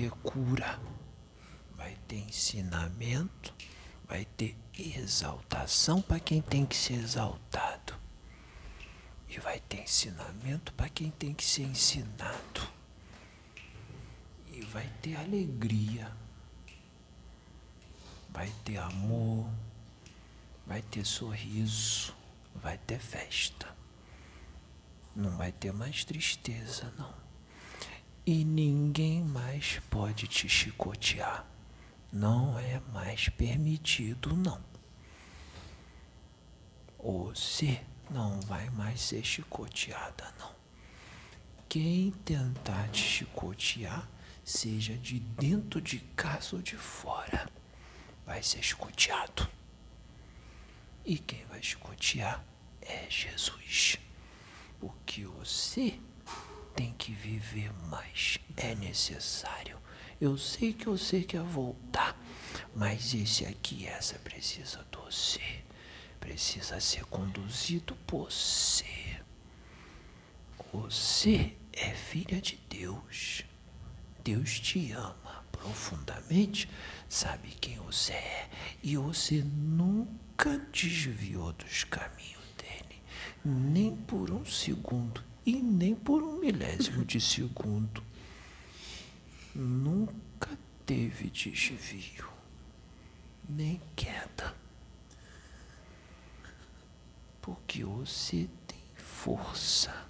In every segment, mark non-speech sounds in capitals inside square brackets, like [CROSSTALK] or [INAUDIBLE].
ter cura, vai ter ensinamento, vai ter exaltação para quem tem que ser exaltado. E vai ter ensinamento para quem tem que ser ensinado. E vai ter alegria. Vai ter amor. Vai ter sorriso. Vai ter festa. Não vai ter mais tristeza, não. E ninguém mais pode te chicotear. Não é mais permitido, não. Você não vai mais ser chicoteada, não. Quem tentar te chicotear, seja de dentro de casa ou de fora, vai ser chicoteado. E quem vai chicotear é Jesus. Porque você tem que viver mais. É necessário. Eu sei que você quer voltar, mas esse aqui, essa precisa de você precisa ser conduzido por você. Você é filha de Deus. Deus te ama profundamente, sabe quem você é e você nunca desviou dos caminhos dele, nem por um segundo e nem por um milésimo de segundo. Nunca teve desvio, nem queda porque você tem força.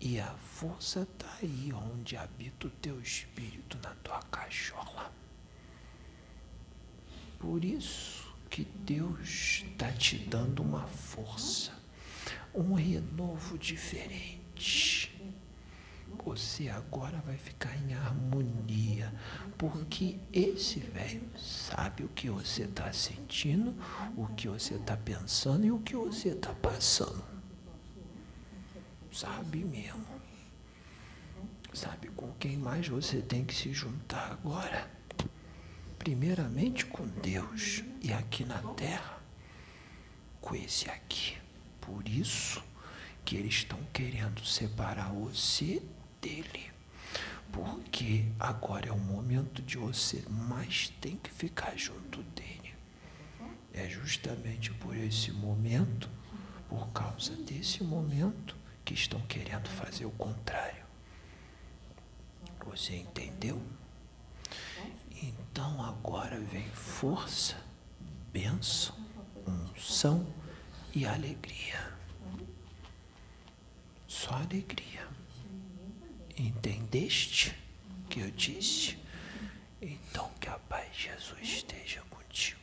E a força está aí onde habita o teu espírito na tua cachola. Por isso que Deus está te dando uma força, um renovo diferente. Você agora vai ficar em harmonia, porque esse velho sabe o que você está sentindo, o que você está pensando e o que você está passando. Sabe mesmo. Sabe com quem mais você tem que se juntar agora? Primeiramente com Deus e aqui na terra, com esse aqui. Por isso que eles estão querendo separar você dele. Porque agora é o momento de você mais tem que ficar junto dele. É justamente por esse momento, por causa desse momento, que estão querendo fazer o contrário. Você entendeu? Então agora vem força, bênção, unção e alegria. Só alegria. Entendeste o que eu disse? Então que a paz de Jesus esteja contigo.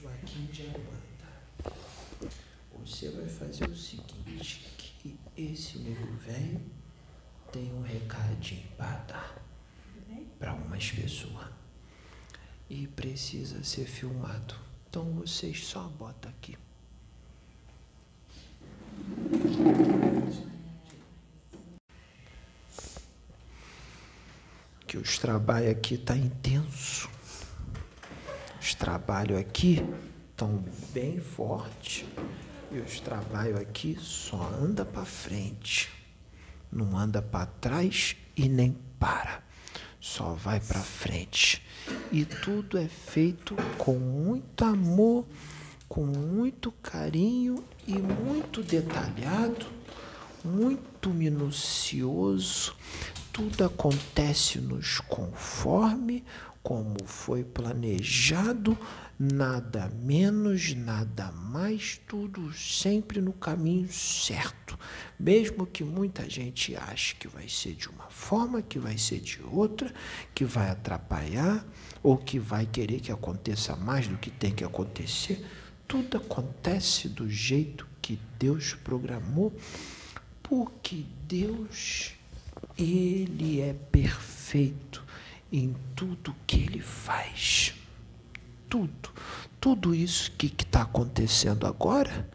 Joaquim de Armanda. Você vai fazer o seguinte, que esse nego velho tem um recadinho para dar para umas pessoas. E precisa ser filmado. Então vocês só botam aqui. Que os trabalhos aqui tá intenso os trabalhos aqui estão bem fortes e os trabalhos aqui só anda para frente, não anda para trás e nem para, só vai para frente. E tudo é feito com muito amor, com muito carinho e muito detalhado, muito minucioso. Tudo acontece nos conforme como foi planejado, nada menos, nada mais, tudo sempre no caminho certo. Mesmo que muita gente ache que vai ser de uma forma, que vai ser de outra, que vai atrapalhar ou que vai querer que aconteça mais do que tem que acontecer, tudo acontece do jeito que Deus programou, porque Deus, Ele é perfeito em tudo que Ele faz. Tudo. Tudo isso que está acontecendo agora,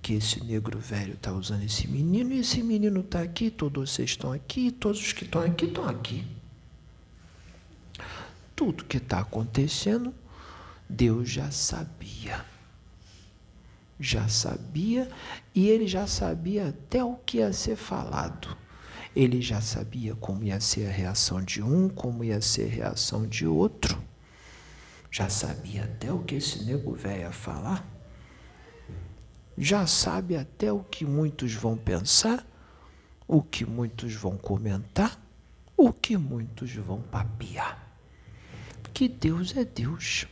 que esse negro velho está usando esse menino, e esse menino está aqui, todos vocês estão aqui, todos os que estão aqui estão aqui. Tudo que está acontecendo, Deus já sabia já sabia e ele já sabia até o que ia ser falado. Ele já sabia como ia ser a reação de um, como ia ser a reação de outro. Já sabia até o que esse nego velho ia falar. Já sabe até o que muitos vão pensar, o que muitos vão comentar, o que muitos vão papiar. Que Deus é Deus.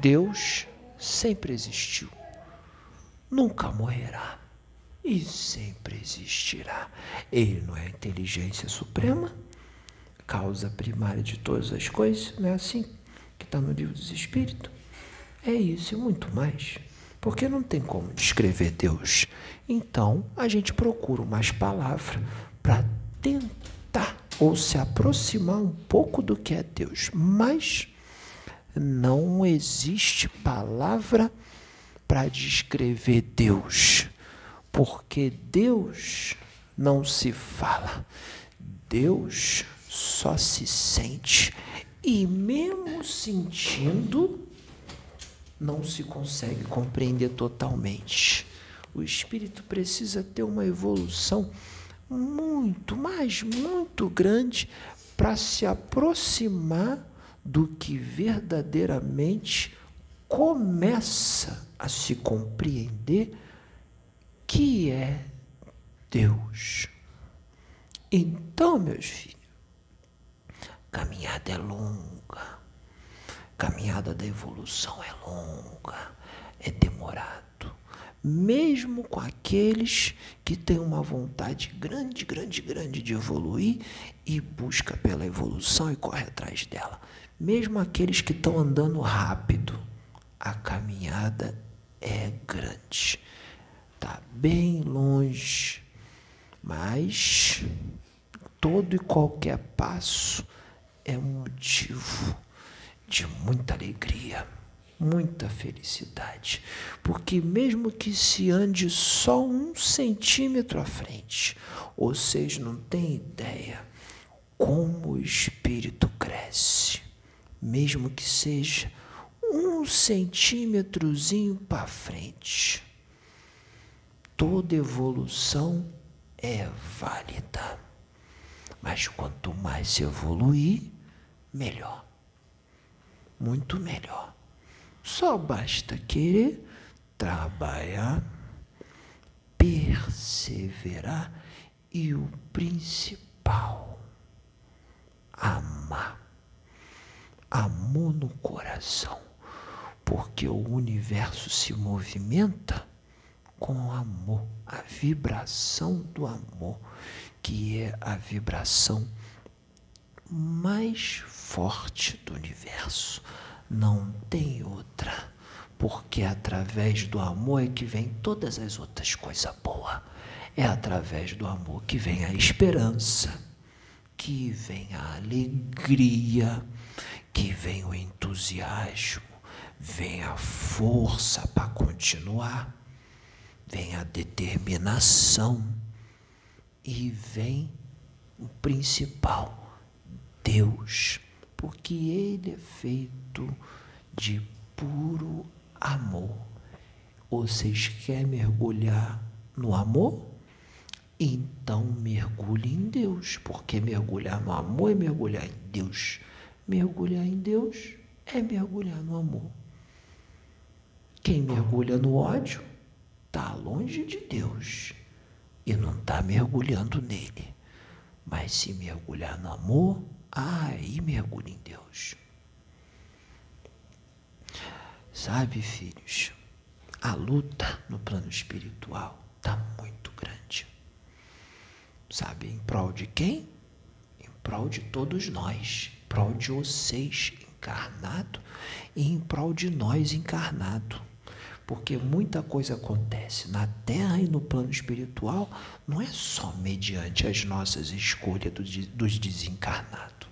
Deus sempre existiu nunca morrerá e sempre existirá. Ele não é a inteligência suprema, causa primária de todas as coisas, não é assim que está no livro dos Espíritos? É isso e muito mais. Porque não tem como descrever Deus. Então a gente procura umas palavras para tentar ou se aproximar um pouco do que é Deus. Mas não existe palavra para descrever Deus, porque Deus não se fala, Deus só se sente, e mesmo sentindo, não se consegue compreender totalmente. O espírito precisa ter uma evolução muito, mas muito grande para se aproximar do que verdadeiramente começa a se compreender que é Deus. Então, meus filhos, caminhada é longa, caminhada da evolução é longa, é demorado. Mesmo com aqueles que têm uma vontade grande, grande, grande de evoluir e busca pela evolução e corre atrás dela. Mesmo aqueles que estão andando rápido, a caminhada é grande, está bem longe, mas todo e qualquer passo é um motivo de muita alegria, muita felicidade, porque mesmo que se ande só um centímetro à frente, vocês não têm ideia como o espírito cresce, mesmo que seja um centímetrozinho para frente. Toda evolução é válida. Mas quanto mais se evoluir, melhor. Muito melhor. Só basta querer trabalhar, perseverar e o principal, amar. Amor no coração porque o universo se movimenta com amor, a vibração do amor, que é a vibração mais forte do universo. Não tem outra, porque é através do amor é que vem todas as outras coisas boas. É através do amor que vem a esperança, que vem a alegria, que vem o entusiasmo vem a força para continuar, vem a determinação e vem o principal, Deus, porque Ele é feito de puro amor. Vocês querem mergulhar no amor? Então mergulhe em Deus, porque mergulhar no amor é mergulhar em Deus. Mergulhar em Deus é mergulhar no amor. Quem mergulha no ódio está longe de Deus e não está mergulhando nele. Mas se mergulhar no amor, aí mergulha em Deus. Sabe, filhos, a luta no plano espiritual está muito grande. Sabe, em prol de quem? Em prol de todos nós, em prol de vocês encarnado e em prol de nós encarnado Porque muita coisa acontece na terra e no plano espiritual, não é só mediante as nossas escolhas dos desencarnados.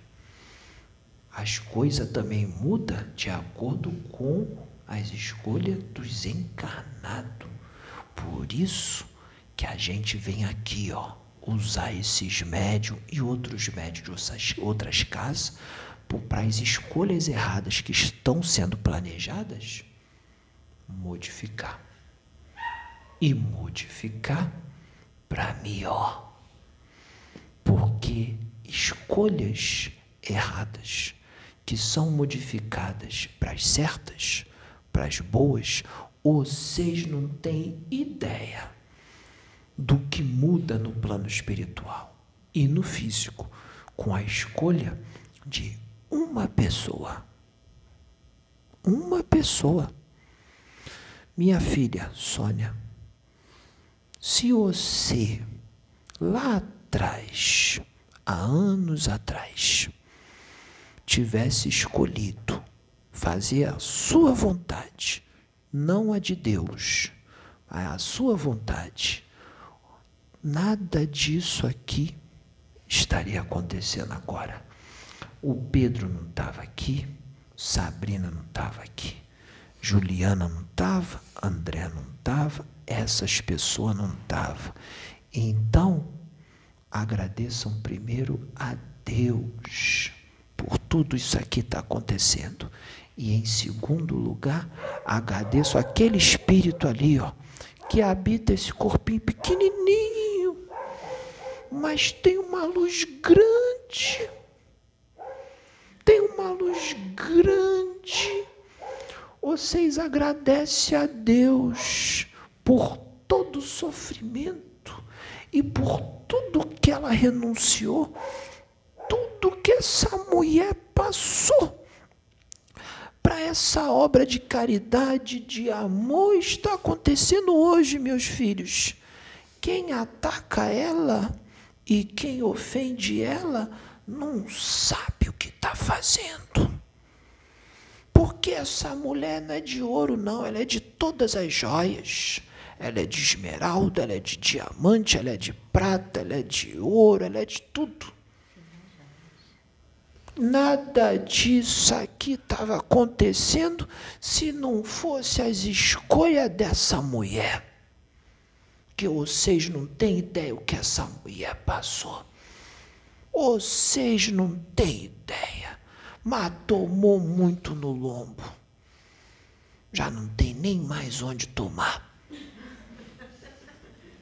As coisas também mudam de acordo com as escolhas dos encarnados. Por isso que a gente vem aqui, ó, usar esses médios e outros médios de outras casas para as escolhas erradas que estão sendo planejadas modificar. E modificar para melhor. Porque escolhas erradas que são modificadas para as certas, para as boas, vocês não têm ideia do que muda no plano espiritual e no físico com a escolha de uma pessoa. Uma pessoa. Minha filha, Sônia, se você lá atrás, há anos atrás, tivesse escolhido fazer a sua vontade, não a de Deus, mas a sua vontade, nada disso aqui estaria acontecendo agora. O Pedro não estava aqui, Sabrina não estava aqui, Juliana não estava, André não estava, essas pessoas não estavam. Então, agradeçam primeiro a Deus por tudo isso aqui está acontecendo. E em segundo lugar, agradeço aquele espírito ali, ó, que habita esse corpinho pequenininho, mas tem uma luz grande tem uma luz grande. Vocês agradecem a Deus por todo o sofrimento e por tudo que ela renunciou, tudo que essa mulher passou para essa obra de caridade, de amor, está acontecendo hoje, meus filhos. Quem ataca ela e quem ofende ela não sabe o que está fazendo. Porque essa mulher não é de ouro, não, ela é de todas as joias. Ela é de esmeralda, ela é de diamante, ela é de prata, ela é de ouro, ela é de tudo. Nada disso aqui estava acontecendo se não fosse as escolhas dessa mulher. Que vocês não têm ideia o que essa mulher passou. Vocês não têm ideia, mas tomou muito no lombo. Já não tem nem mais onde tomar.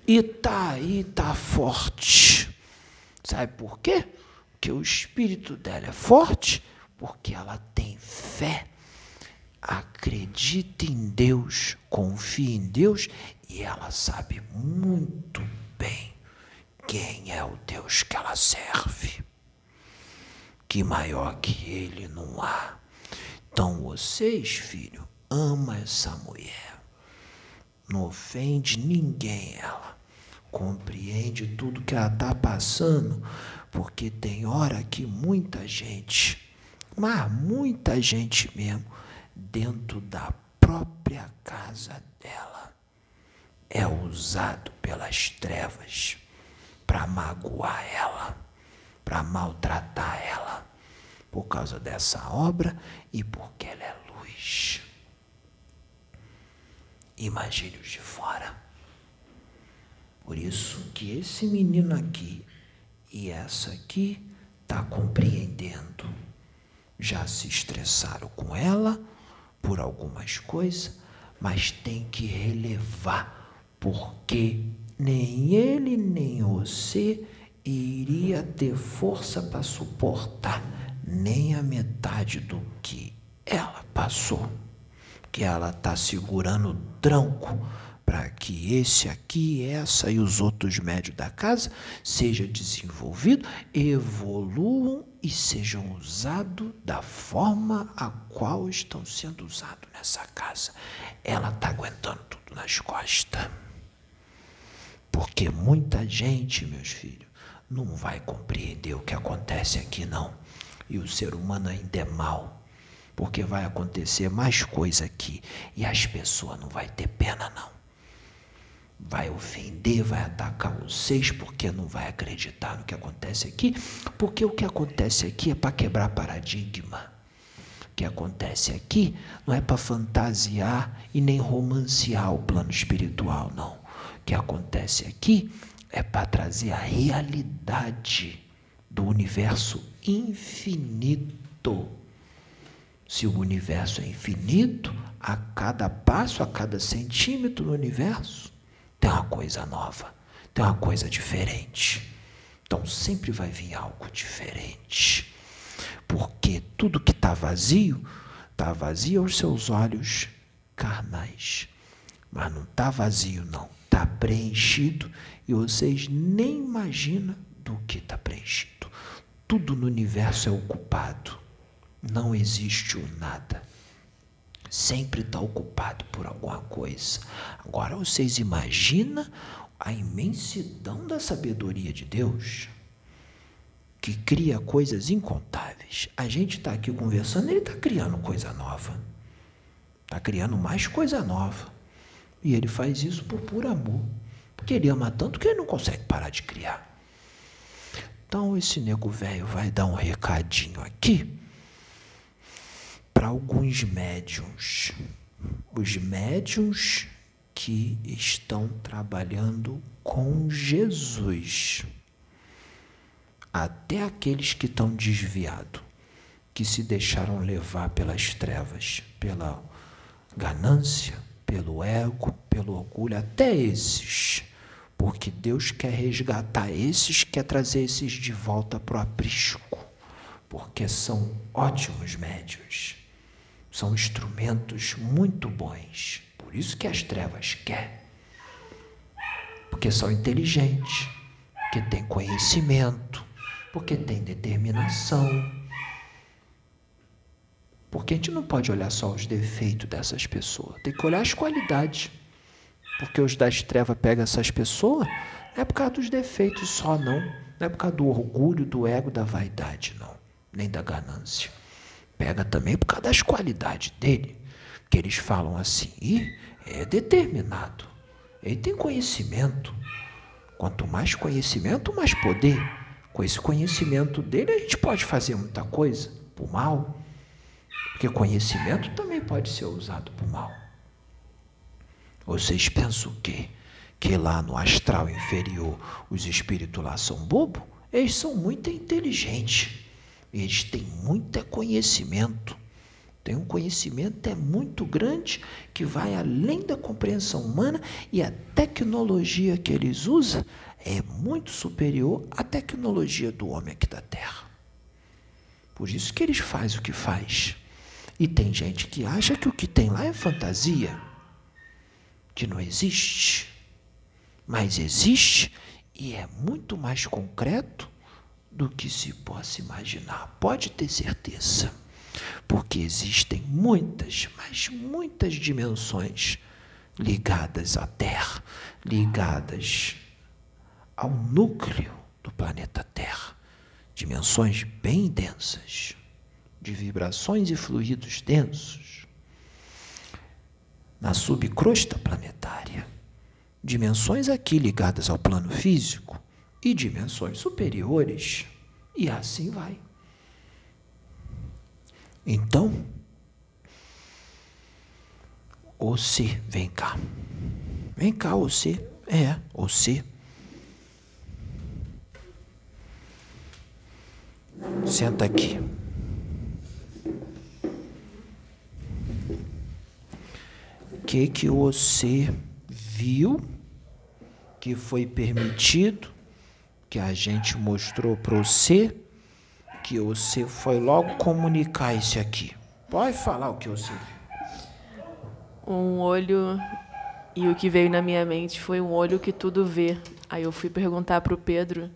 E tá aí, tá forte. Sabe por quê? Porque o espírito dela é forte, porque ela tem fé, acredita em Deus, confia em Deus e ela sabe muito bem quem é o Deus que ela serve? Que maior que ele não há. Então vocês, filho, ama essa mulher. Não ofende ninguém ela. Compreende tudo que ela está passando, porque tem hora que muita gente, mas muita gente mesmo, dentro da própria casa dela, é usado pelas trevas para magoar ela, para maltratar ela, por causa dessa obra e porque ela é luz. Imagine os de fora. Por isso que esse menino aqui e essa aqui está compreendendo. Já se estressaram com ela por algumas coisas, mas tem que relevar, porque nem ele nem você iria ter força para suportar nem a metade do que ela passou. Que ela está segurando o tranco para que esse aqui, essa e os outros médios da casa seja desenvolvido, evoluam e sejam usados da forma a qual estão sendo usados nessa casa. Ela está aguentando tudo nas costas. Porque muita gente, meus filhos, não vai compreender o que acontece aqui, não. E o ser humano ainda é mal. porque vai acontecer mais coisa aqui e as pessoas não vai ter pena não. Vai ofender, vai atacar vocês porque não vai acreditar no que acontece aqui, porque o que acontece aqui é para quebrar paradigma. O que acontece aqui não é para fantasiar e nem romancear o plano espiritual, não. O que acontece aqui é para trazer a realidade do universo infinito. Se o universo é infinito, a cada passo, a cada centímetro do universo, tem uma coisa nova, tem uma coisa diferente. Então sempre vai vir algo diferente. Porque tudo que está vazio, está vazio aos seus olhos carnais. Mas não está vazio, não. Está preenchido e vocês nem imaginam do que está preenchido. Tudo no universo é ocupado. Não existe o nada. Sempre está ocupado por alguma coisa. Agora vocês imaginam a imensidão da sabedoria de Deus, que cria coisas incontáveis. A gente está aqui conversando, ele está criando coisa nova. Está criando mais coisa nova. E ele faz isso por puro amor. Ele ama tanto que ele não consegue parar de criar. Então esse nego velho vai dar um recadinho aqui para alguns médiums. Os médiums que estão trabalhando com Jesus. Até aqueles que estão desviados, que se deixaram levar pelas trevas, pela ganância, pelo ego, pelo orgulho, até esses porque Deus quer resgatar esses, quer trazer esses de volta para o aprisco, porque são ótimos médios, são instrumentos muito bons. Por isso que as trevas quer, porque são inteligentes, porque têm conhecimento, porque têm determinação. Porque a gente não pode olhar só os defeitos dessas pessoas, tem que olhar as qualidades. Porque os das trevas pegam essas pessoas, não é por causa dos defeitos só, não. Não é por causa do orgulho, do ego, da vaidade, não. Nem da ganância. Pega também por causa das qualidades dele. Que eles falam assim, e é determinado. Ele tem conhecimento. Quanto mais conhecimento, mais poder. Com esse conhecimento dele, a gente pode fazer muita coisa por mal. Porque conhecimento também pode ser usado por mal. Vocês pensam o quê? Que lá no astral inferior os espíritos lá são bobo? Eles são muito inteligentes. Eles têm muito conhecimento. Tem um conhecimento é muito grande que vai além da compreensão humana e a tecnologia que eles usam é muito superior à tecnologia do homem aqui da Terra. Por isso que eles fazem o que faz. E tem gente que acha que o que tem lá é fantasia que não existe, mas existe e é muito mais concreto do que se possa imaginar. Pode ter certeza, porque existem muitas, mas muitas dimensões ligadas à Terra, ligadas ao núcleo do planeta Terra. Dimensões bem densas, de vibrações e fluidos densos na subcrosta planetária. Dimensões aqui ligadas ao plano físico e dimensões superiores, e assim vai. Então, você, vem cá. Vem cá, você. É, você. Senta aqui. Que que você viu que foi permitido, que a gente mostrou para você, que você foi logo comunicar isso aqui. Pode falar o que você viu. Um olho e o que veio na minha mente foi um olho que tudo vê. Aí eu fui perguntar para o Pedro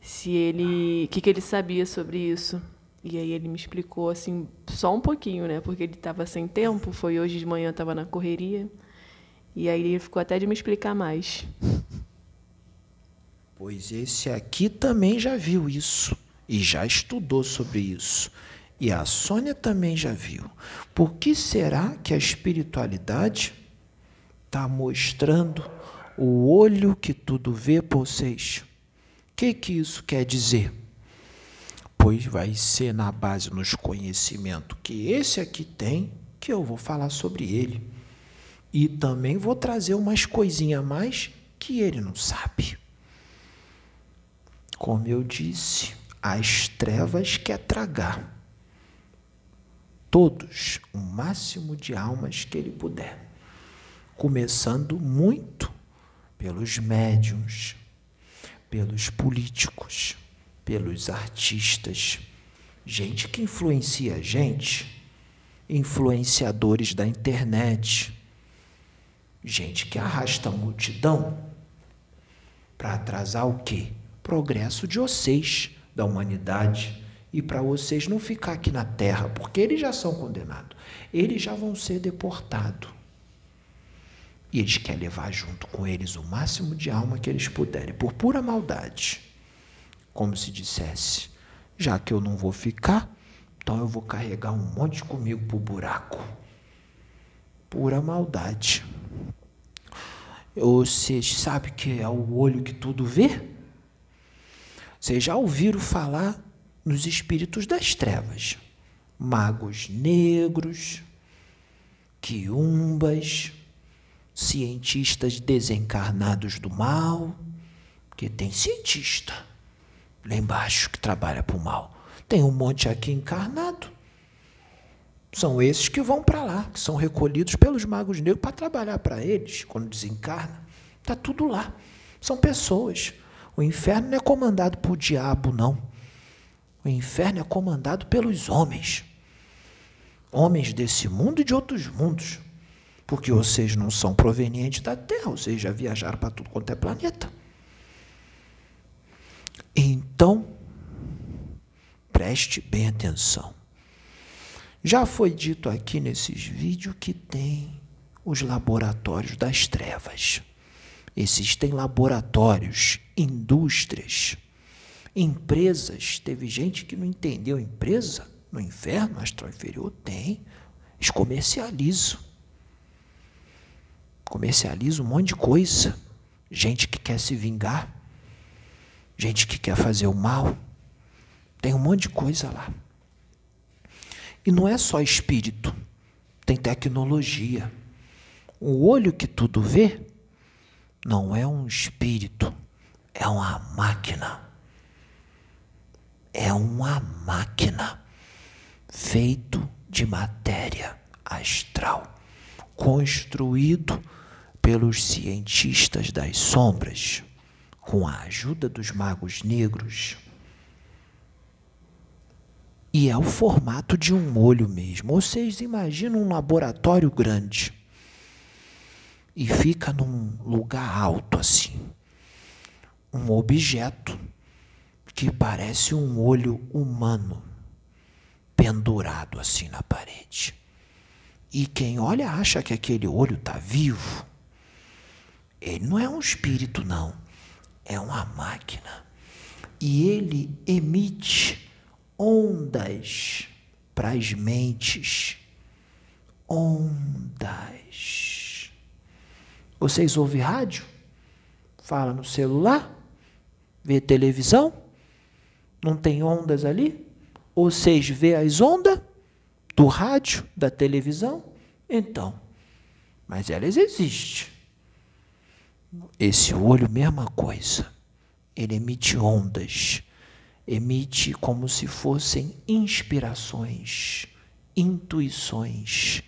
se ele, o que, que ele sabia sobre isso. E aí ele me explicou assim, só um pouquinho, né? Porque ele estava sem tempo, foi hoje de manhã, estava na correria. E aí ele ficou até de me explicar mais. [LAUGHS] Pois esse aqui também já viu isso e já estudou sobre isso. E a Sônia também já viu. Por que será que a espiritualidade está mostrando o olho que tudo vê para vocês? O que, que isso quer dizer? Pois vai ser na base nos conhecimentos que esse aqui tem que eu vou falar sobre ele. E também vou trazer umas coisinhas a mais que ele não sabe. Como eu disse, as trevas quer tragar todos o máximo de almas que ele puder, começando muito pelos médiums, pelos políticos, pelos artistas, gente que influencia a gente, influenciadores da internet, gente que arrasta a multidão para atrasar o quê? Progresso de vocês, da humanidade e para vocês não ficar aqui na terra, porque eles já são condenados. Eles já vão ser deportados. E eles querem levar junto com eles o máximo de alma que eles puderem, por pura maldade. Como se dissesse: já que eu não vou ficar, então eu vou carregar um monte comigo para o buraco. Pura maldade. Vocês sabem que é o olho que tudo vê? Vocês já ouviram falar nos espíritos das trevas, magos negros, quiumbas, cientistas desencarnados do mal, porque tem cientista lá embaixo que trabalha para o mal. Tem um monte aqui encarnado. São esses que vão para lá, que são recolhidos pelos magos negros para trabalhar para eles quando desencarna. Está tudo lá. São pessoas. O inferno não é comandado por diabo, não. O inferno é comandado pelos homens. Homens desse mundo e de outros mundos. Porque vocês não são provenientes da Terra, vocês já viajaram para tudo quanto é planeta. Então, preste bem atenção. Já foi dito aqui nesses vídeos que tem os laboratórios das trevas. Existem laboratórios, indústrias Empresas, teve gente que não entendeu empresa no inferno astral inferior? Tem. Eles comercializam. Comercializam um monte de coisa. Gente que quer se vingar. Gente que quer fazer o mal. Tem um monte de coisa lá. E não é só espírito, tem tecnologia. O olho que tudo vê não é um espírito, é uma máquina é uma máquina feito de matéria astral, construído pelos cientistas das sombras, com a ajuda dos magos negros. E é o formato de um olho mesmo. Vocês imaginam um laboratório grande e fica num lugar alto assim. Um objeto que parece um olho humano pendurado assim na parede. E quem olha acha que aquele olho está vivo. Ele não é um espírito, não. É uma máquina. E ele emite ondas para as mentes. Ondas. Vocês ouvem rádio? Fala no celular? Vê televisão? Não tem ondas ali? Ou vocês vê as ondas do rádio, da televisão? Então, mas elas existem. Esse olho, mesma coisa. Ele emite ondas, emite como se fossem inspirações, intuições.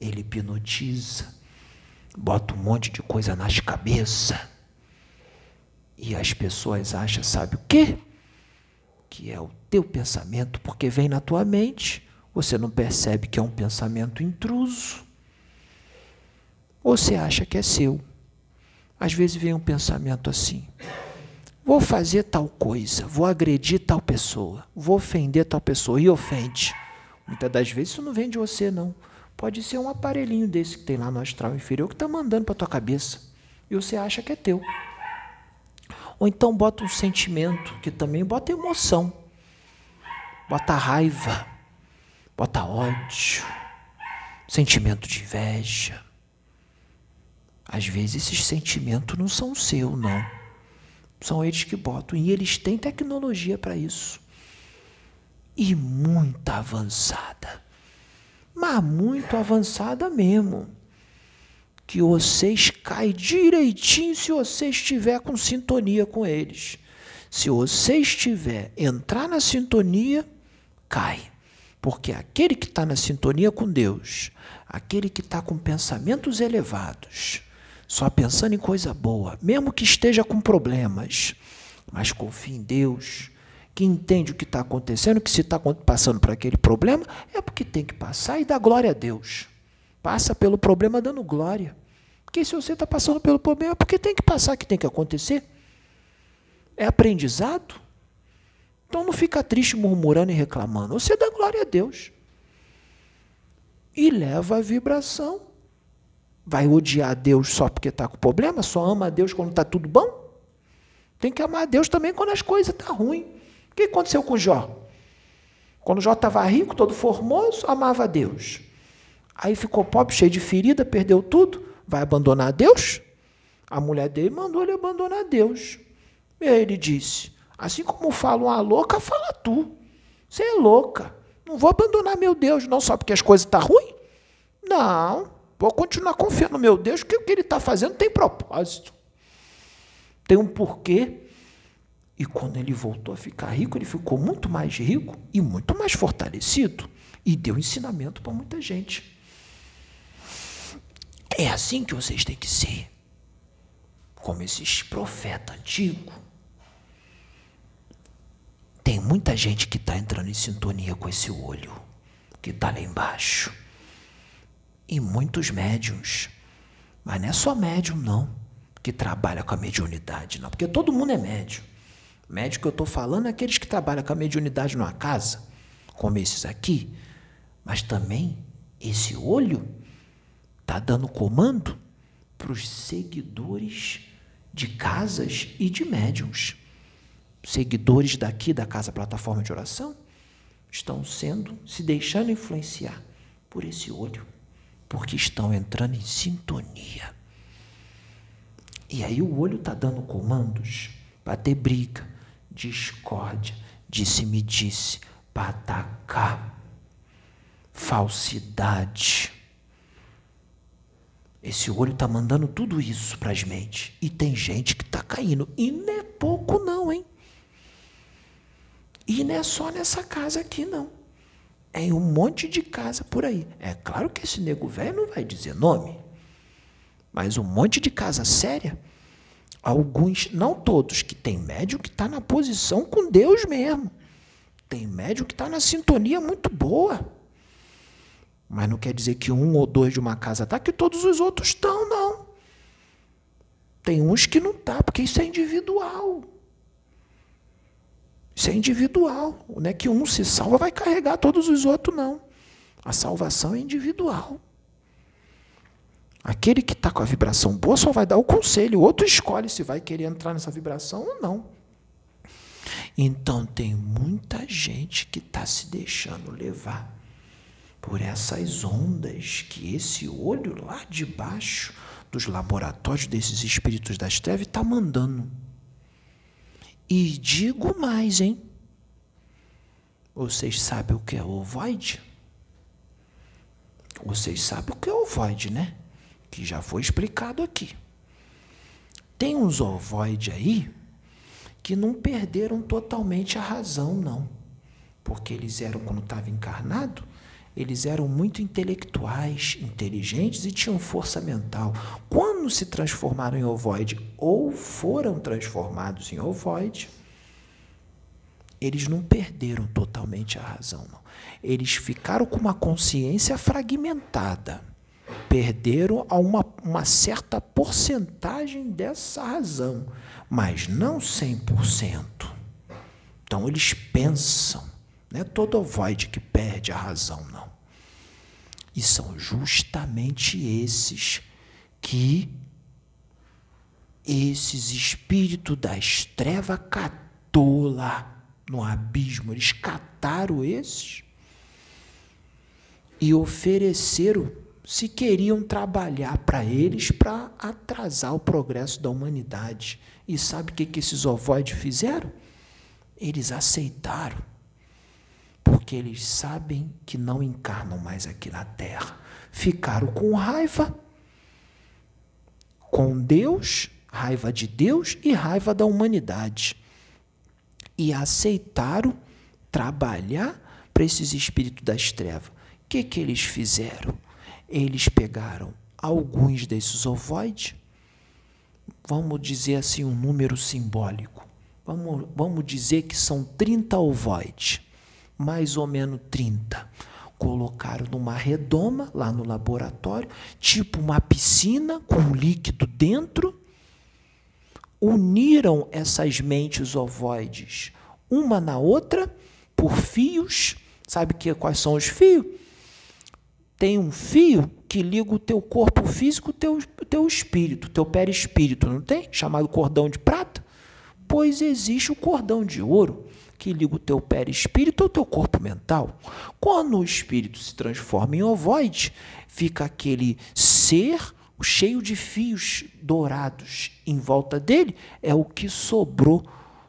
Ele hipnotiza, bota um monte de coisa nas cabeças. E as pessoas acham, sabe o quê? que é o teu pensamento, porque vem na tua mente, você não percebe que é um pensamento intruso, ou você acha que é seu. Às vezes vem um pensamento assim: vou fazer tal coisa, vou agredir tal pessoa, vou ofender tal pessoa, e ofende. Muitas das vezes isso não vem de você, não. Pode ser um aparelhinho desse que tem lá no astral inferior que está mandando para tua cabeça e você acha que é teu. Ou então bota um sentimento, que também bota emoção. Bota raiva. bota ódio, sentimento de inveja. Às vezes esses sentimentos não são seu, não. São eles que botam. E eles têm tecnologia para isso. E muito avançada. Mas muito avançada mesmo. Que vocês caem direitinho se você estiver com sintonia com eles. Se você estiver entrar na sintonia, cai. Porque aquele que está na sintonia com Deus, aquele que está com pensamentos elevados, só pensando em coisa boa, mesmo que esteja com problemas, mas confia em Deus, que entende o que está acontecendo, que se está passando por aquele problema, é porque tem que passar e dar glória a Deus. Passa pelo problema dando glória. Porque se você está passando pelo problema, é porque tem que passar, que tem que acontecer. É aprendizado. Então não fica triste murmurando e reclamando. Você dá glória a Deus. E leva a vibração. Vai odiar a Deus só porque está com problema? Só ama a Deus quando está tudo bom? Tem que amar a Deus também quando as coisas estão tá ruins. O que aconteceu com Jó? Quando Jó estava rico, todo formoso, amava a Deus. Aí ficou pobre, cheio de ferida, perdeu tudo. Vai abandonar a Deus? A mulher dele mandou ele abandonar a Deus. E ele disse: Assim como fala uma louca, fala tu. Você é louca. Não vou abandonar meu Deus, não só porque as coisas estão tá ruins. Não. Vou continuar confiando no meu Deus, que o que ele está fazendo tem propósito. Tem um porquê. E quando ele voltou a ficar rico, ele ficou muito mais rico e muito mais fortalecido. E deu ensinamento para muita gente. É assim que vocês têm que ser. Como esses profetas antigos. Tem muita gente que está entrando em sintonia com esse olho, que está lá embaixo e muitos médiums. Mas não é só médium, não, que trabalha com a mediunidade, não. Porque todo mundo é médium. Médium que eu estou falando é aqueles que trabalham com a mediunidade numa casa, como esses aqui. Mas também esse olho está dando comando para os seguidores de casas e de médiums. Seguidores daqui da Casa Plataforma de Oração estão sendo, se deixando influenciar por esse olho porque estão entrando em sintonia. E aí o olho está dando comandos para ter briga, discórdia, disse-me disse, para atacar, falsidade. Esse olho está mandando tudo isso para as mentes. E tem gente que está caindo. E não é pouco, não, hein? E não é só nessa casa aqui, não em um monte de casa por aí. É claro que esse nego velho não vai dizer nome, mas um monte de casa séria. Alguns, não todos, que tem médium que está na posição com Deus mesmo. Tem médium que está na sintonia muito boa. Mas não quer dizer que um ou dois de uma casa está, que todos os outros estão, não. Tem uns que não tá, porque isso é individual. Isso é individual. Não é que um se salva, vai carregar todos os outros, não. A salvação é individual. Aquele que está com a vibração boa só vai dar o conselho, o outro escolhe se vai querer entrar nessa vibração ou não. Então tem muita gente que está se deixando levar por essas ondas que esse olho lá de baixo dos laboratórios desses espíritos das trevas está mandando. E digo mais, hein? Vocês sabem o que é ovoide? Vocês sabem o que é ovoide, né? Que já foi explicado aqui. Tem uns ovoides aí que não perderam totalmente a razão, não. Porque eles eram, quando estavam encarnado, eles eram muito intelectuais, inteligentes e tinham força mental. Quando se transformaram em ovoide ou foram transformados em ovoide, eles não perderam totalmente a razão, não. Eles ficaram com uma consciência fragmentada. Perderam a uma, uma certa porcentagem dessa razão, mas não 100%. Então eles pensam, não é todo ovoide que perde a razão, não. E são justamente esses que esses espíritos das trevas catou lá no abismo. Eles cataram esses e ofereceram se queriam trabalhar para eles para atrasar o progresso da humanidade. E sabe o que, que esses ovoides fizeram? Eles aceitaram, porque eles sabem que não encarnam mais aqui na Terra. Ficaram com raiva com Deus, raiva de Deus e raiva da humanidade. E aceitaram trabalhar para esses espíritos das trevas. O que, que eles fizeram? Eles pegaram alguns desses ovoides, vamos dizer assim, um número simbólico. Vamos, vamos dizer que são 30 ovoides, mais ou menos 30 colocaram numa redoma lá no laboratório, tipo uma piscina com um líquido dentro, uniram essas mentes ovoides uma na outra por fios. Sabe que quais são os fios? Tem um fio que liga o teu corpo físico, o teu, teu espírito, teu perispírito, não tem? Chamado cordão de prata? Pois existe o cordão de ouro que liga o teu perispírito ao teu corpo mental. Quando o espírito se transforma em ovoide, fica aquele ser cheio de fios dourados em volta dele, é o que sobrou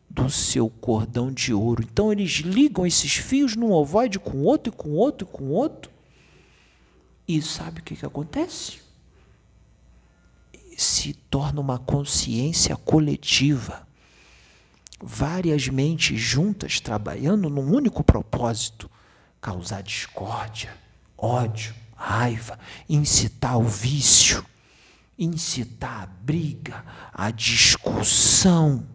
do seu cordão de ouro. Então eles ligam esses fios num ovoide com outro e com outro e com outro. E sabe o que, que acontece? Se torna uma consciência coletiva várias mentes juntas trabalhando num único propósito: causar discórdia, ódio, raiva, incitar o vício, incitar a briga, a discussão,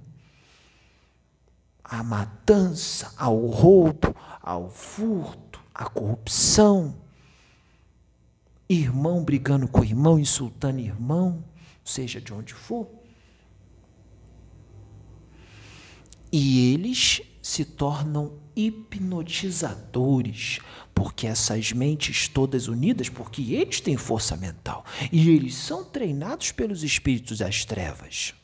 a matança, ao roubo, ao furto, à corrupção. Irmão brigando com irmão, insultando irmão, seja de onde for E eles se tornam hipnotizadores, porque essas mentes todas unidas, porque eles têm força mental e eles são treinados pelos espíritos das trevas.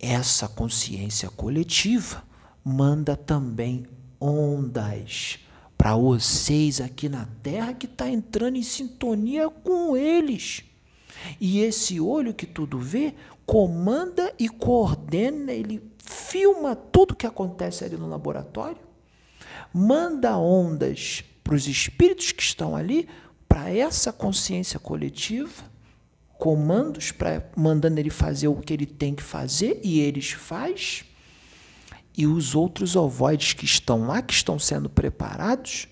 Essa consciência coletiva manda também ondas para vocês aqui na Terra que está entrando em sintonia com eles. E esse olho que tudo vê comanda e coordena, ele filma tudo que acontece ali no laboratório, manda ondas para os espíritos que estão ali, para essa consciência coletiva, comandos para mandando ele fazer o que ele tem que fazer e eles faz. E os outros ovoides que estão lá, que estão sendo preparados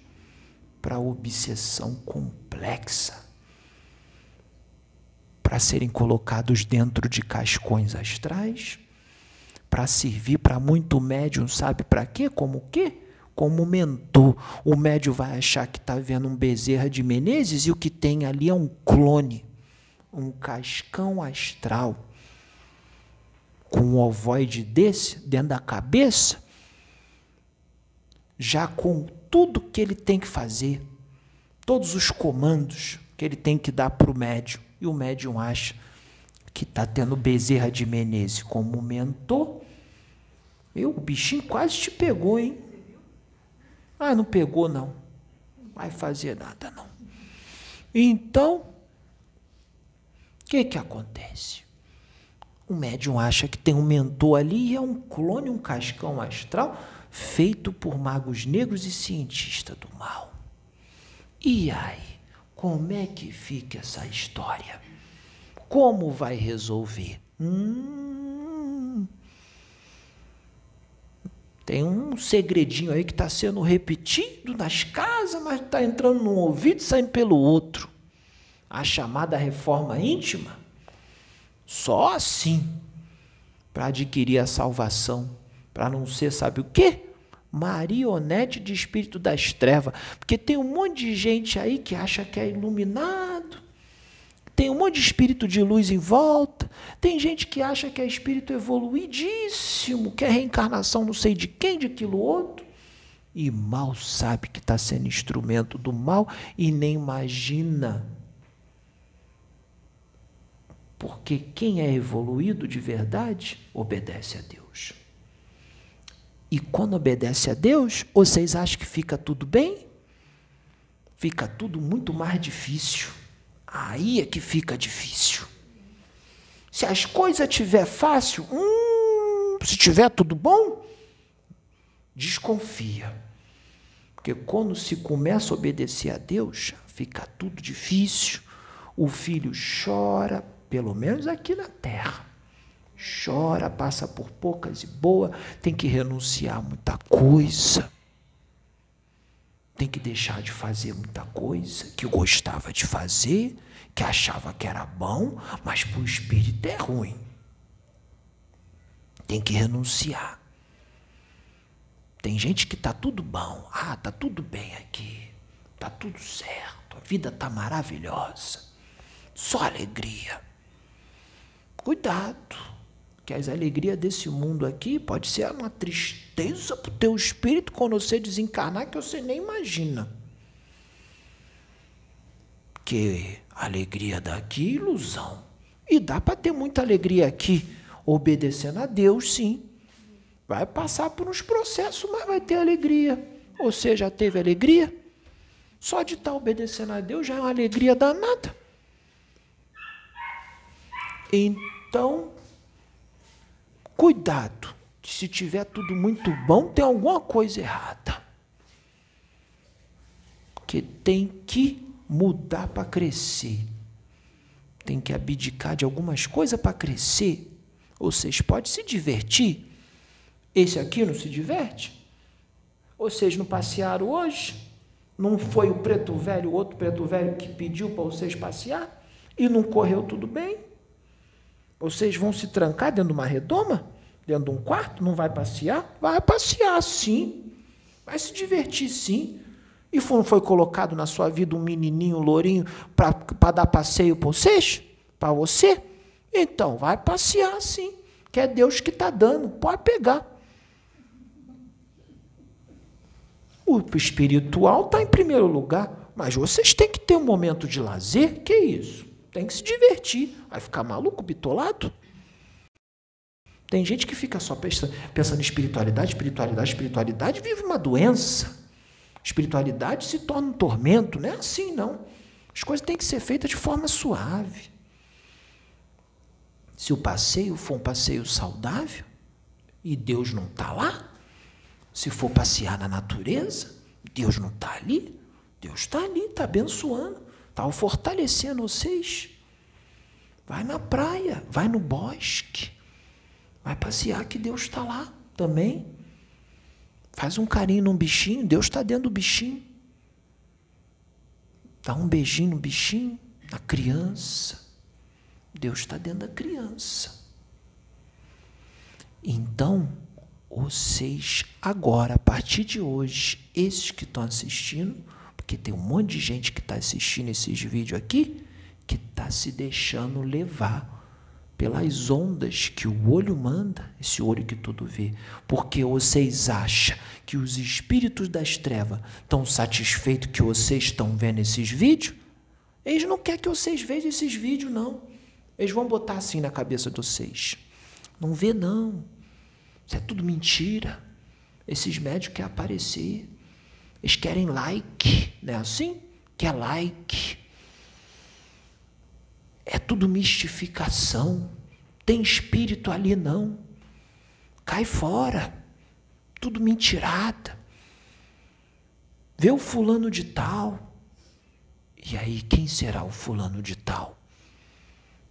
para a obsessão complexa para serem colocados dentro de cascões astrais, para servir para muito médium, sabe para quê? Como o quê? Como mentor. O médium vai achar que está vendo um Bezerra de Menezes e o que tem ali é um clone, um cascão astral. Com um ovoide desse dentro da cabeça, já com tudo que ele tem que fazer, todos os comandos que ele tem que dar para o médium e o médium acha que está tendo Bezerra de Menezes como mentor. Eu, o bichinho quase te pegou, hein? Ah, não pegou, não. Não vai fazer nada, não. Então, o que, que acontece? O médium acha que tem um mentor ali e é um clone, um cascão astral feito por magos negros e cientistas do mal. E aí? Como é que fica essa história? Como vai resolver? Hum, tem um segredinho aí que está sendo repetido nas casas, mas está entrando num ouvido e saindo pelo outro. A chamada reforma íntima. Só assim para adquirir a salvação, para não ser, sabe o quê? Marionete de espírito das trevas. Porque tem um monte de gente aí que acha que é iluminado. Tem um monte de espírito de luz em volta. Tem gente que acha que é espírito evoluidíssimo, que é reencarnação não sei de quem, de aquilo outro. E mal sabe que está sendo instrumento do mal e nem imagina. Porque quem é evoluído de verdade obedece a Deus. E quando obedece a Deus, vocês acham que fica tudo bem? fica tudo muito mais difícil. Aí é que fica difícil. Se as coisas tiver fácil, hum, se tiver tudo bom, desconfia. Porque quando se começa a obedecer a Deus, fica tudo difícil. O filho chora, pelo menos aqui na terra. Chora, passa por poucas e boas, tem que renunciar a muita coisa. Tem que deixar de fazer muita coisa que gostava de fazer, que achava que era bom, mas para o espírito é ruim. Tem que renunciar. Tem gente que está tudo bom. Ah, está tudo bem aqui. Está tudo certo. A vida está maravilhosa. Só alegria. Cuidado. Que as alegrias desse mundo aqui pode ser uma tristeza para o teu espírito quando você desencarnar que você nem imagina. Que alegria daqui, ilusão. E dá para ter muita alegria aqui, obedecendo a Deus, sim. Vai passar por uns processos, mas vai ter alegria. Você já teve alegria? Só de estar obedecendo a Deus já é uma alegria danada. Então, cuidado. Se tiver tudo muito bom, tem alguma coisa errada. Que tem que mudar para crescer. Tem que abdicar de algumas coisas para crescer. Ou seja, pode se divertir, esse aqui não se diverte? Vocês não passearam hoje? Não foi o preto velho, o outro preto velho que pediu para vocês passear? E não correu tudo bem? Vocês vão se trancar dentro de uma redoma? Dentro de um quarto? Não vai passear? Vai passear, sim. Vai se divertir, sim. E não foi colocado na sua vida um menininho lourinho para dar passeio para vocês? Para você? Então, vai passear, sim. Que é Deus que está dando. Pode pegar. O espiritual está em primeiro lugar, mas vocês têm que ter um momento de lazer. Que isso? Tem que se divertir. Vai ficar maluco, bitolado? Tem gente que fica só pensando, em espiritualidade, espiritualidade, espiritualidade, vive uma doença. Espiritualidade se torna um tormento. Não é assim, não. As coisas têm que ser feitas de forma suave. Se o passeio for um passeio saudável e Deus não está lá, se for passear na natureza, Deus não está ali. Deus está ali, está abençoando, está fortalecendo vocês. Vai na praia, vai no bosque, vai passear que Deus está lá também. Faz um carinho num bichinho, Deus está dentro do bichinho. Dá um beijinho no bichinho, na criança. Deus está dentro da criança. Então, vocês agora, a partir de hoje, esses que estão assistindo, porque tem um monte de gente que está assistindo esses vídeos aqui, que está se deixando levar pelas ondas que o olho manda, esse olho que tudo vê, porque vocês acham que os espíritos das trevas estão satisfeitos que vocês estão vendo esses vídeos? Eles não querem que vocês vejam esses vídeos, não. Eles vão botar assim na cabeça de vocês. Não vê, não. Isso é tudo mentira. Esses médicos querem aparecer. Eles querem like, não é assim? Quer like. É tudo mistificação. Tem espírito ali não. Cai fora. Tudo mentirada. Vê o fulano de tal. E aí, quem será o fulano de tal?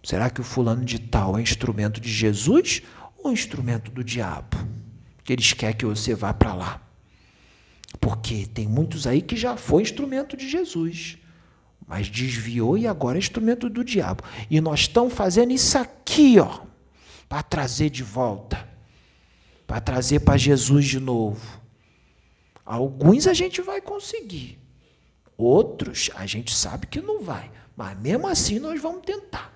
Será que o fulano de tal é instrumento de Jesus ou instrumento do diabo? Que eles querem que você vá para lá. Porque tem muitos aí que já foi instrumento de Jesus, mas desviou e agora é instrumento do diabo. E nós estamos fazendo isso aqui, ó, para trazer de volta, para trazer para Jesus de novo. Alguns a gente vai conseguir, outros a gente sabe que não vai, mas mesmo assim nós vamos tentar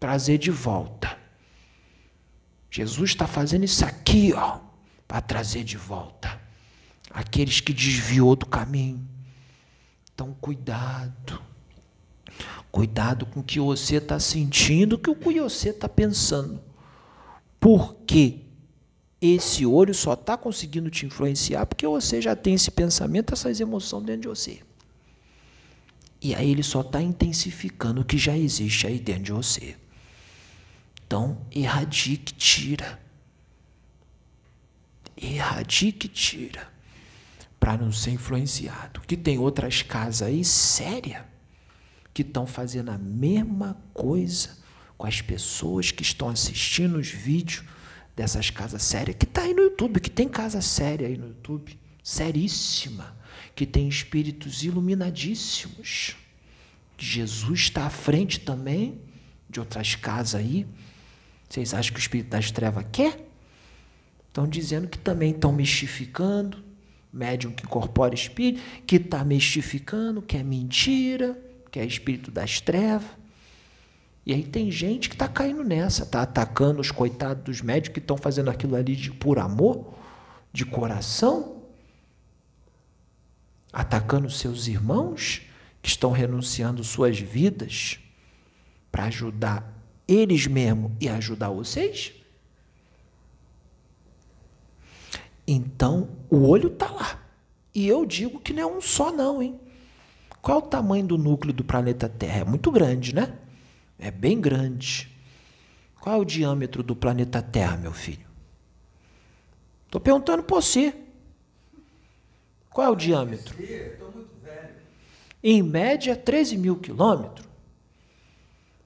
trazer de volta. Jesus está fazendo isso aqui, ó, para trazer de volta aqueles que desviou do caminho. Então, cuidado. Cuidado com o que você está sentindo, com o que você está pensando. Porque esse olho só está conseguindo te influenciar porque você já tem esse pensamento, essas emoções dentro de você. E aí ele só está intensificando o que já existe aí dentro de você. Então, erradique, tira. Erradique, tira. Para não ser influenciado. Que tem outras casas aí séria que estão fazendo a mesma coisa com as pessoas que estão assistindo os vídeos dessas casas sérias, que está aí no YouTube, que tem casa séria aí no YouTube, seríssima, que tem espíritos iluminadíssimos. Jesus está à frente também de outras casas aí. Vocês acham que o espírito das trevas quer? Estão dizendo que também estão mistificando, médium que incorpora espírito, que está mistificando, que é mentira, que é espírito das trevas. E aí tem gente que está caindo nessa, está atacando os coitados dos médicos que estão fazendo aquilo ali de por amor, de coração, atacando seus irmãos que estão renunciando suas vidas para ajudar eles mesmos e ajudar vocês. Então, o olho está lá. E eu digo que não é um só, não, hein? Qual é o tamanho do núcleo do planeta Terra? É muito grande, né? É bem grande. Qual é o diâmetro do planeta Terra, meu filho? Estou perguntando por você. Qual é o diâmetro? Em média, 13 mil quilômetros.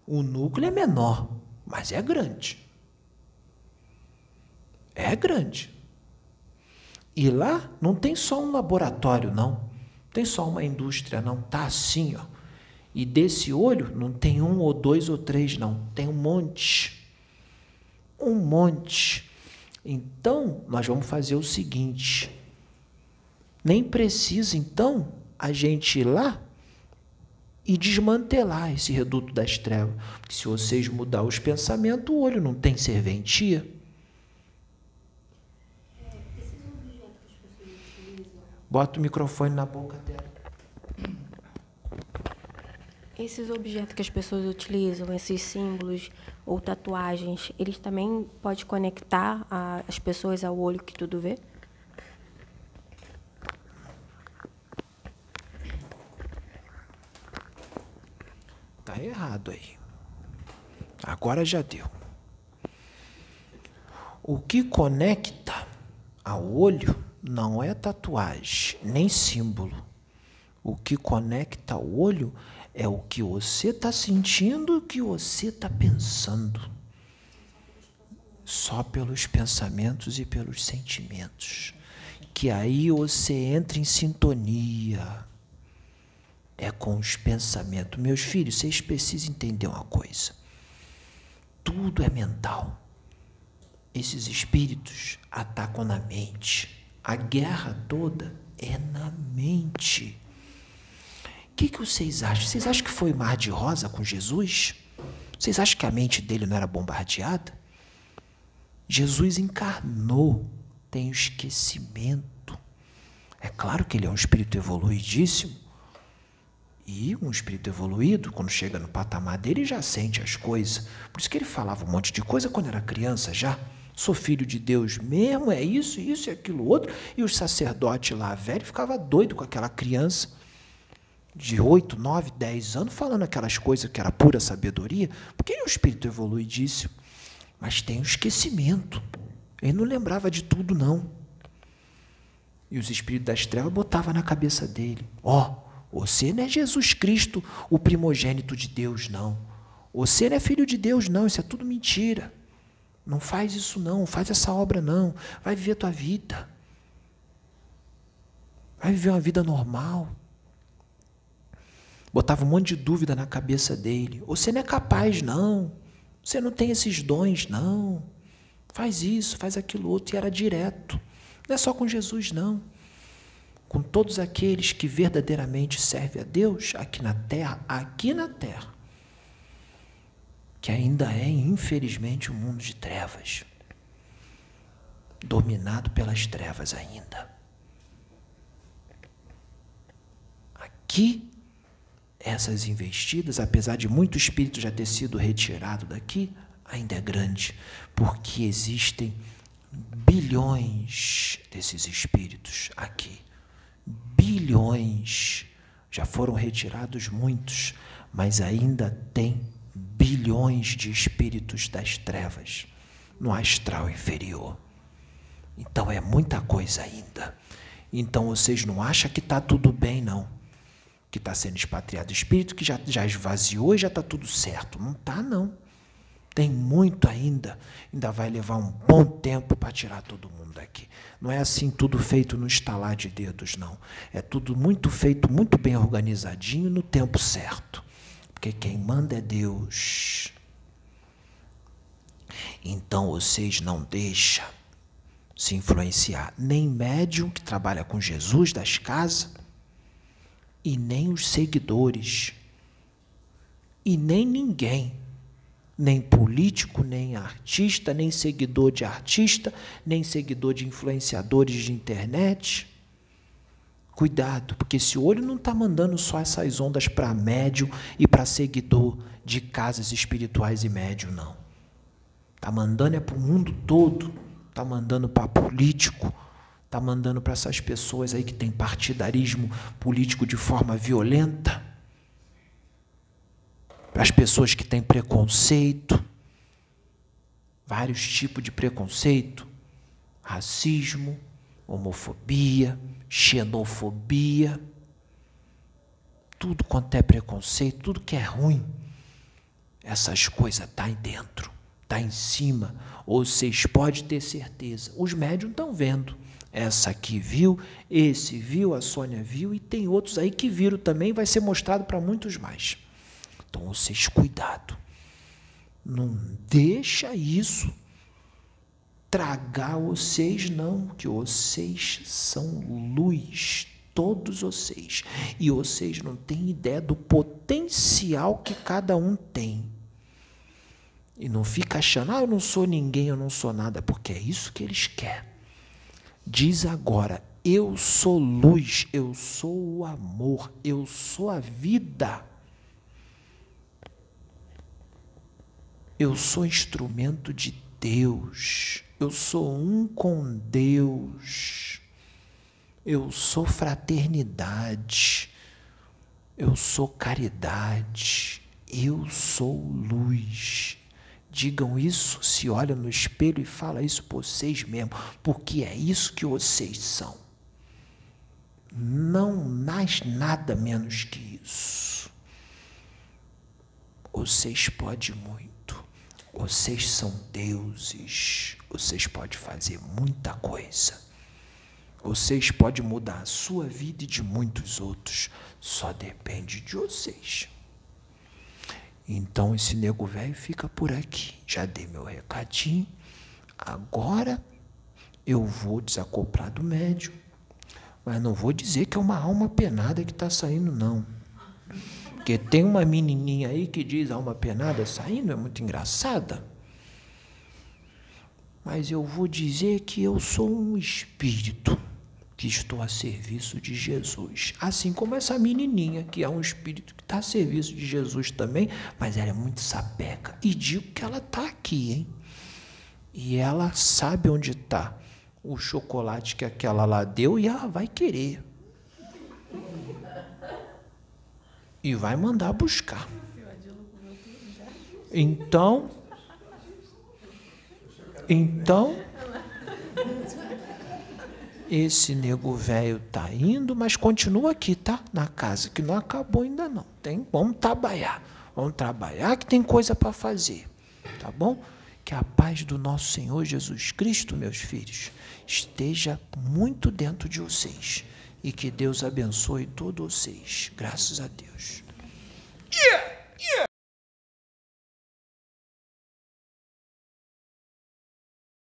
O núcleo é menor, mas é grande. É grande. E lá não tem só um laboratório, não. Tem só uma indústria, não. Tá assim, ó. E desse olho não tem um ou dois ou três, não. Tem um monte. Um monte. Então, nós vamos fazer o seguinte. Nem precisa, então, a gente ir lá e desmantelar esse reduto das trevas. Porque se vocês mudar os pensamentos, o olho não tem serventia. Bota o microfone na boca dela. Esses objetos que as pessoas utilizam, esses símbolos ou tatuagens, eles também podem conectar a, as pessoas ao olho que tudo vê? Tá errado aí. Agora já deu. O que conecta ao olho não é tatuagem, nem símbolo. O que conecta ao olho é o que você está sentindo, o que você está pensando. Só pelos pensamentos e pelos sentimentos. Que aí você entra em sintonia. É com os pensamentos. Meus filhos, vocês precisam entender uma coisa. Tudo é mental. Esses espíritos atacam na mente. A guerra toda é na mente que, que vocês acham? Vocês acham que foi mar de rosa com Jesus? Vocês acham que a mente dele não era bombardeada? Jesus encarnou, tem o esquecimento. É claro que ele é um espírito evoluidíssimo. E um espírito evoluído, quando chega no patamar dele, já sente as coisas. Por isso que ele falava um monte de coisa quando era criança já. Sou filho de Deus mesmo, é isso, isso e aquilo outro. E os sacerdotes lá, velho, ficava doido com aquela criança de 8, 9, 10 anos falando aquelas coisas que era pura sabedoria, porque um espírito evoluidíssimo, mas tem o um esquecimento. Ele não lembrava de tudo, não. E os espíritos das trevas botavam na cabeça dele: Ó, oh, você não é Jesus Cristo, o primogênito de Deus, não. Você não é filho de Deus, não. Isso é tudo mentira. Não faz isso, não. Faz essa obra, não. Vai viver a tua vida. Vai viver uma vida normal botava um monte de dúvida na cabeça dele. Você não é capaz, não. Você não tem esses dons, não. Faz isso, faz aquilo outro. E era direto. Não é só com Jesus, não. Com todos aqueles que verdadeiramente servem a Deus aqui na terra, aqui na terra. Que ainda é, infelizmente, um mundo de trevas. Dominado pelas trevas ainda. Aqui essas investidas, apesar de muito espírito já ter sido retirado daqui, ainda é grande, porque existem bilhões desses espíritos aqui. Bilhões Já foram retirados muitos, mas ainda tem bilhões de espíritos das trevas no astral inferior. Então é muita coisa ainda. Então vocês não acham que está tudo bem, não. Que está sendo expatriado espírito, que já, já esvaziou e já está tudo certo. Não está, não. Tem muito ainda. Ainda vai levar um bom tempo para tirar todo mundo daqui. Não é assim tudo feito no estalar de dedos, não. É tudo muito feito, muito bem organizadinho no tempo certo. Porque quem manda é Deus. Então vocês não deixam se influenciar nem médium que trabalha com Jesus das casas e nem os seguidores e nem ninguém, nem político, nem artista, nem seguidor de artista, nem seguidor de influenciadores de internet. Cuidado, porque esse olho não está mandando só essas ondas para médium e para seguidor de casas espirituais e médium, não. Está mandando é para o mundo todo, está mandando para político, está mandando para essas pessoas aí que têm partidarismo político de forma violenta, para as pessoas que têm preconceito, vários tipos de preconceito, racismo, homofobia, xenofobia, tudo quanto é preconceito, tudo que é ruim, essas coisas tá aí dentro está em cima. Ou vocês podem ter certeza. Os médiums estão vendo. Essa aqui viu, esse viu, a Sônia viu, e tem outros aí que viram também, vai ser mostrado para muitos mais. Então vocês cuidado. Não deixa isso tragar vocês, não, que vocês são luz, todos vocês. E vocês não têm ideia do potencial que cada um tem. E não fica achando, ah, eu não sou ninguém, eu não sou nada, porque é isso que eles querem. Diz agora, eu sou luz, eu sou o amor, eu sou a vida. Eu sou instrumento de Deus. Eu sou um com Deus. Eu sou fraternidade. Eu sou caridade. Eu sou luz. Digam isso, se olham no espelho e fala isso por vocês mesmos, porque é isso que vocês são. Não mais nada menos que isso. Vocês podem muito. Vocês são deuses. Vocês podem fazer muita coisa. Vocês podem mudar a sua vida e de muitos outros. Só depende de vocês. Então esse nego velho fica por aqui. Já dei meu recadinho. Agora eu vou desacoplar do médium. Mas não vou dizer que é uma alma penada que está saindo, não. Porque tem uma menininha aí que diz alma penada saindo, é muito engraçada. Mas eu vou dizer que eu sou um espírito que estou a serviço de Jesus. Assim como essa menininha, que é um espírito que está a serviço de Jesus também, mas ela é muito sapeca. E digo que ela está aqui, hein? E ela sabe onde está o chocolate que aquela lá deu e ela vai querer. E vai mandar buscar. Então, então, esse nego velho tá indo, mas continua aqui, tá? Na casa, que não acabou ainda não. Tem, vamos trabalhar. Vamos trabalhar que tem coisa para fazer. Tá bom? Que a paz do nosso Senhor Jesus Cristo, meus filhos, esteja muito dentro de vocês. E que Deus abençoe todos vocês. Graças a Deus. Yeah! Yeah!